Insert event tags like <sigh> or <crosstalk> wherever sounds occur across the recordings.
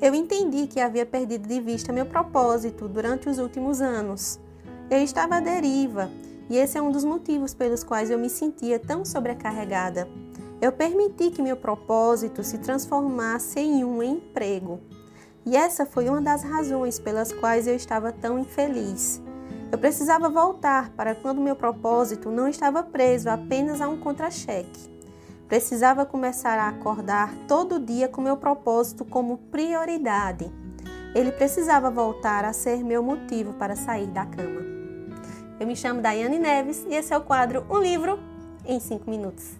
Eu entendi que havia perdido de vista meu propósito durante os últimos anos. Eu estava à deriva, e esse é um dos motivos pelos quais eu me sentia tão sobrecarregada. Eu permiti que meu propósito se transformasse em um emprego. E essa foi uma das razões pelas quais eu estava tão infeliz. Eu precisava voltar para quando meu propósito não estava preso apenas a um contra-cheque. Precisava começar a acordar todo dia com meu propósito como prioridade. Ele precisava voltar a ser meu motivo para sair da cama. Eu me chamo Daiane Neves e esse é o quadro Um Livro em 5 Minutos.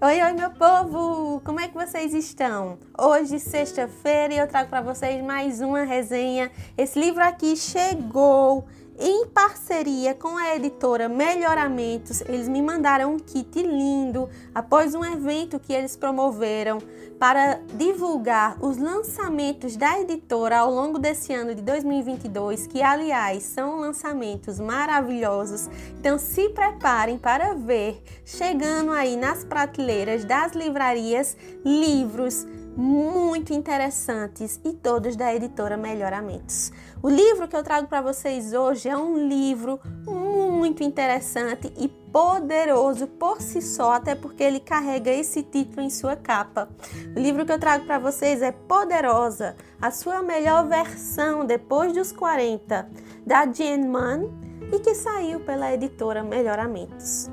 Oi, oi, meu povo! Como é que vocês estão? Hoje, sexta-feira, eu trago para vocês mais uma resenha. Esse livro aqui chegou em parceria com a editora Melhoramentos. Eles me mandaram um kit lindo após um evento que eles promoveram para divulgar os lançamentos da editora ao longo desse ano de 2022, que aliás são lançamentos maravilhosos. Então se preparem para ver chegando aí nas prateleiras das livrarias livros muito interessantes e todos da editora Melhoramentos. O livro que eu trago para vocês hoje é um livro muito interessante e poderoso por si só, até porque ele carrega esse título em sua capa. O livro que eu trago para vocês é Poderosa, a sua melhor versão depois dos 40, da Jane Mann e que saiu pela editora Melhoramentos.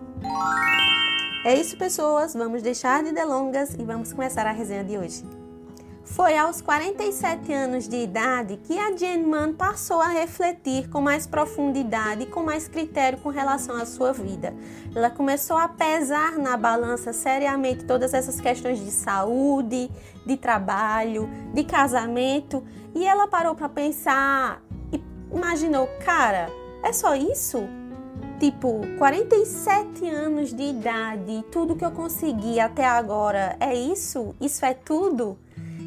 É isso, pessoas. Vamos deixar de delongas e vamos começar a resenha de hoje. Foi aos 47 anos de idade que a Jane Mann passou a refletir com mais profundidade e com mais critério com relação à sua vida. Ela começou a pesar na balança seriamente todas essas questões de saúde, de trabalho, de casamento e ela parou para pensar e imaginou, cara, é só isso? Tipo, 47 anos de idade, tudo que eu consegui até agora é isso? Isso é tudo?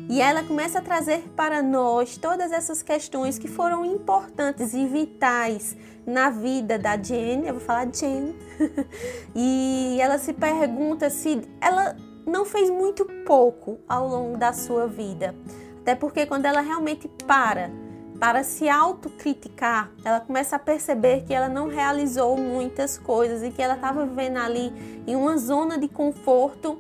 E ela começa a trazer para nós todas essas questões que foram importantes e vitais na vida da Jane. Eu vou falar Jane. <laughs> e ela se pergunta se ela não fez muito pouco ao longo da sua vida. Até porque quando ela realmente para para se autocriticar, ela começa a perceber que ela não realizou muitas coisas e que ela estava vivendo ali em uma zona de conforto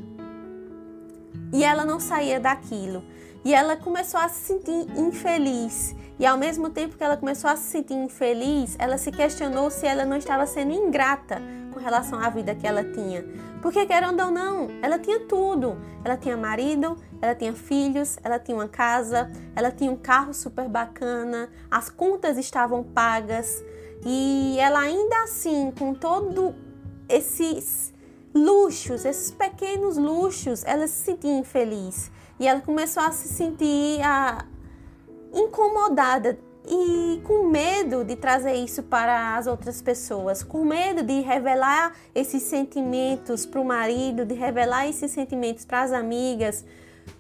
e ela não saía daquilo. E ela começou a se sentir infeliz. E ao mesmo tempo que ela começou a se sentir infeliz, ela se questionou se ela não estava sendo ingrata relação à vida que ela tinha. Porque, querendo ou não, ela tinha tudo. Ela tinha marido, ela tinha filhos, ela tinha uma casa, ela tinha um carro super bacana, as contas estavam pagas e ela ainda assim, com todo esses luxos, esses pequenos luxos, ela se sentia infeliz e ela começou a se sentir a, incomodada e com medo de trazer isso para as outras pessoas, com medo de revelar esses sentimentos para o marido, de revelar esses sentimentos para as amigas,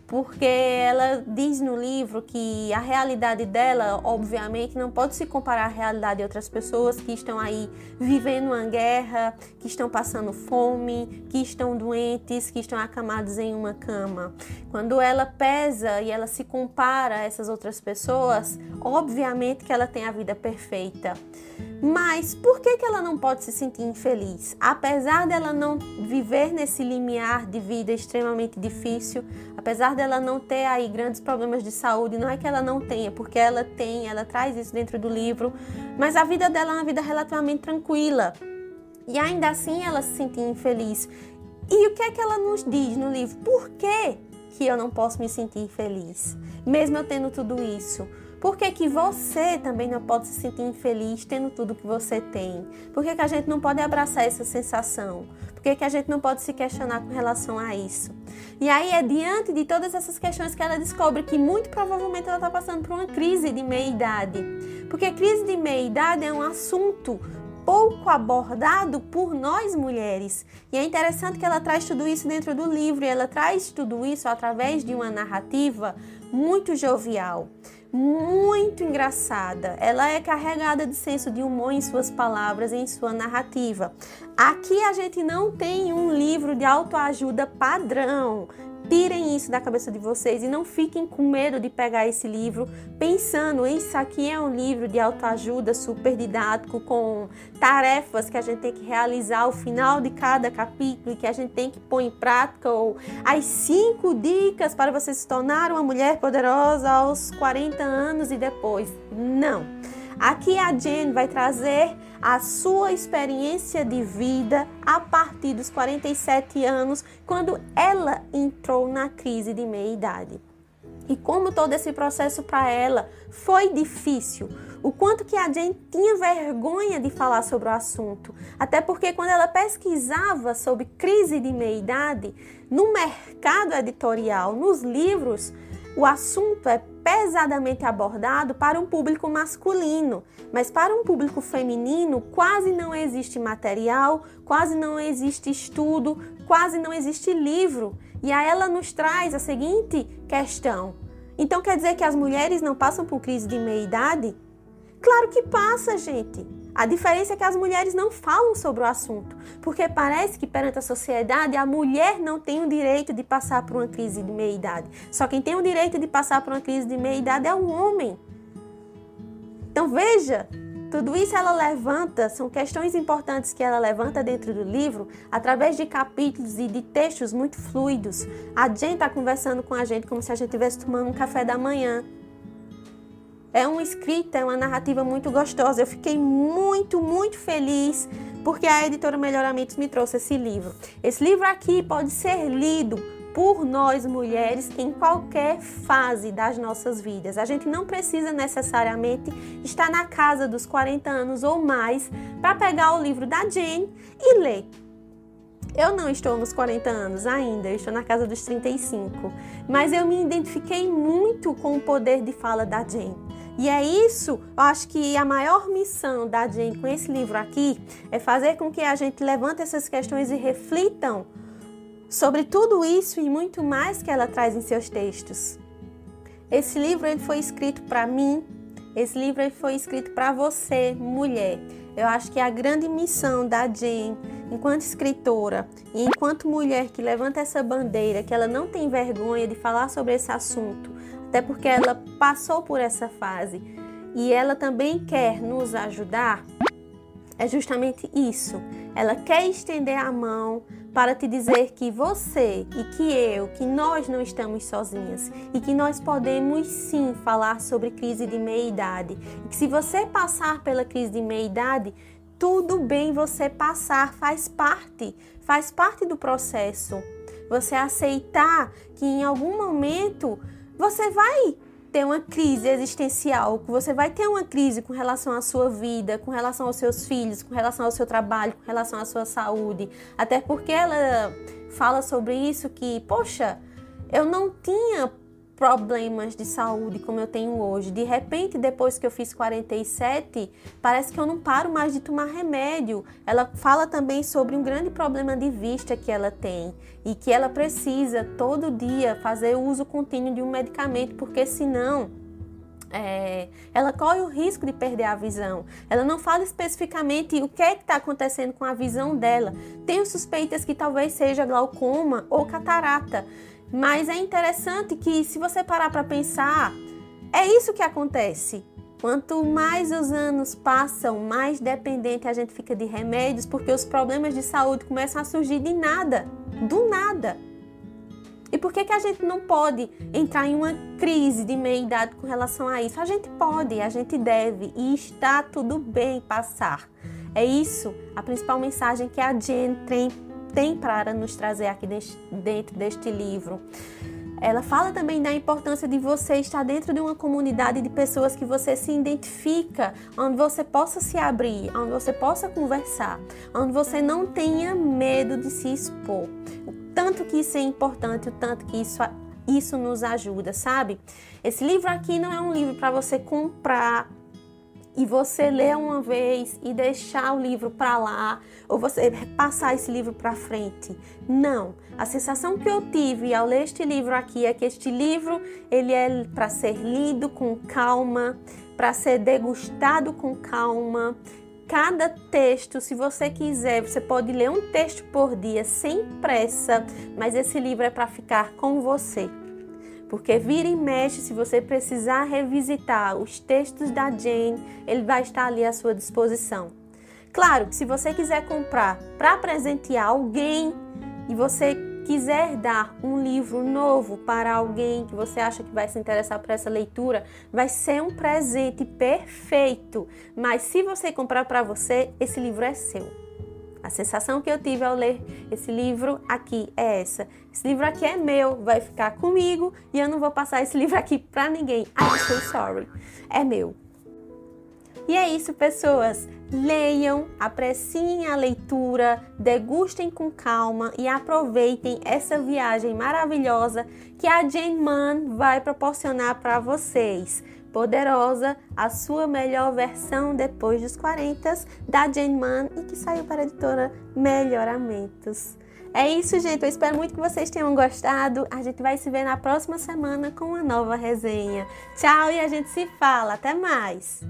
porque ela diz no livro que a realidade dela, obviamente, não pode se comparar à realidade de outras pessoas que estão aí vivendo uma guerra, que estão passando fome, que estão doentes, que estão acamados em uma cama. Quando ela pesa e ela se compara a essas outras pessoas, obviamente que ela tem a vida perfeita. Mas por que, que ela não pode se sentir infeliz? Apesar dela não viver nesse limiar de vida extremamente difícil, apesar dela não ter aí grandes problemas de saúde, não é que ela não tenha, porque ela tem, ela traz isso dentro do livro, mas a vida dela é uma vida relativamente tranquila. E ainda assim ela se sente infeliz. E o que é que ela nos diz no livro? Por que, que eu não posso me sentir feliz? Mesmo eu tendo tudo isso. Por que, que você também não pode se sentir infeliz tendo tudo que você tem? Por que, que a gente não pode abraçar essa sensação? Por que, que a gente não pode se questionar com relação a isso? E aí é diante de todas essas questões que ela descobre que muito provavelmente ela está passando por uma crise de meia-idade. Porque crise de meia-idade é um assunto pouco abordado por nós mulheres. E é interessante que ela traz tudo isso dentro do livro, e ela traz tudo isso através de uma narrativa muito jovial. Muito engraçada. Ela é carregada de senso de humor em suas palavras, em sua narrativa. Aqui a gente não tem um livro de autoajuda padrão. Tirem isso da cabeça de vocês e não fiquem com medo de pegar esse livro pensando, isso aqui é um livro de autoajuda super didático com tarefas que a gente tem que realizar ao final de cada capítulo e que a gente tem que pôr em prática ou as cinco dicas para você se tornar uma mulher poderosa aos 40 anos e depois. Não. Aqui a Jen vai trazer a sua experiência de vida a partir dos 47 anos, quando ela entrou na crise de meia-idade. E como todo esse processo para ela foi difícil, o quanto que a Jane tinha vergonha de falar sobre o assunto. Até porque quando ela pesquisava sobre crise de meia-idade, no mercado editorial, nos livros, o assunto é pesadamente abordado para um público masculino, mas para um público feminino quase não existe material, quase não existe estudo, quase não existe livro. E aí ela nos traz a seguinte questão: então quer dizer que as mulheres não passam por crise de meia-idade? Claro que passa, gente. A diferença é que as mulheres não falam sobre o assunto, porque parece que perante a sociedade a mulher não tem o direito de passar por uma crise de meia-idade. Só quem tem o direito de passar por uma crise de meia-idade é o homem. Então veja, tudo isso ela levanta, são questões importantes que ela levanta dentro do livro, através de capítulos e de textos muito fluidos. A gente está conversando com a gente como se a gente estivesse tomando um café da manhã. É uma escrita, é uma narrativa muito gostosa. Eu fiquei muito, muito feliz porque a editora Melhoramentos me trouxe esse livro. Esse livro aqui pode ser lido por nós mulheres em qualquer fase das nossas vidas. A gente não precisa necessariamente estar na casa dos 40 anos ou mais para pegar o livro da Jane e ler. Eu não estou nos 40 anos ainda, eu estou na casa dos 35, mas eu me identifiquei muito com o poder de fala da Jane. E é isso, eu acho que a maior missão da gente com esse livro aqui é fazer com que a gente levante essas questões e reflitam sobre tudo isso e muito mais que ela traz em seus textos. Esse livro ele foi escrito para mim, esse livro ele foi escrito para você, mulher. Eu acho que a grande missão da Jane, enquanto escritora e enquanto mulher que levanta essa bandeira, que ela não tem vergonha de falar sobre esse assunto, até porque ela passou por essa fase e ela também quer nos ajudar, é justamente isso. Ela quer estender a mão para te dizer que você e que eu, que nós não estamos sozinhas e que nós podemos sim falar sobre crise de meia-idade. Que se você passar pela crise de meia-idade, tudo bem você passar, faz parte, faz parte do processo. Você aceitar que em algum momento você vai ter uma crise existencial, você vai ter uma crise com relação à sua vida, com relação aos seus filhos, com relação ao seu trabalho, com relação à sua saúde. Até porque ela fala sobre isso que, poxa, eu não tinha problemas de saúde como eu tenho hoje. De repente, depois que eu fiz 47, parece que eu não paro mais de tomar remédio. Ela fala também sobre um grande problema de vista que ela tem e que ela precisa todo dia fazer uso contínuo de um medicamento, porque senão é, ela corre o risco de perder a visão. Ela não fala especificamente o que é está acontecendo com a visão dela. Tenho suspeitas que talvez seja glaucoma ou catarata. Mas é interessante que, se você parar para pensar, é isso que acontece. Quanto mais os anos passam, mais dependente a gente fica de remédios, porque os problemas de saúde começam a surgir de nada, do nada. E por que, que a gente não pode entrar em uma crise de meia-idade com relação a isso? A gente pode, a gente deve, e está tudo bem passar. É isso a principal mensagem que a Jen tem tem para nos trazer aqui dentro deste livro. Ela fala também da importância de você estar dentro de uma comunidade de pessoas que você se identifica, onde você possa se abrir, onde você possa conversar, onde você não tenha medo de se expor. O tanto que isso é importante, o tanto que isso, isso nos ajuda, sabe? Esse livro aqui não é um livro para você comprar e você ler uma vez e deixar o livro para lá, ou você passar esse livro para frente. Não. A sensação que eu tive ao ler este livro aqui é que este livro ele é para ser lido com calma, para ser degustado com calma. Cada texto, se você quiser, você pode ler um texto por dia sem pressa, mas esse livro é para ficar com você. Porque vira e mexe, se você precisar revisitar os textos da Jane, ele vai estar ali à sua disposição. Claro que se você quiser comprar para presentear alguém e você quiser dar um livro novo para alguém que você acha que vai se interessar por essa leitura, vai ser um presente perfeito. Mas se você comprar para você, esse livro é seu. A sensação que eu tive ao ler esse livro aqui é essa. Esse livro aqui é meu, vai ficar comigo e eu não vou passar esse <laughs> livro aqui para ninguém. I'm so sorry. É meu. E é isso, pessoas. Leiam, apreciem a leitura, degustem com calma e aproveitem essa viagem maravilhosa que a Jane Mann vai proporcionar para vocês. Poderosa, a sua melhor versão depois dos 40 da Jane Mann e que saiu para a editora Melhoramentos. É isso, gente. Eu espero muito que vocês tenham gostado. A gente vai se ver na próxima semana com uma nova resenha. Tchau e a gente se fala. Até mais!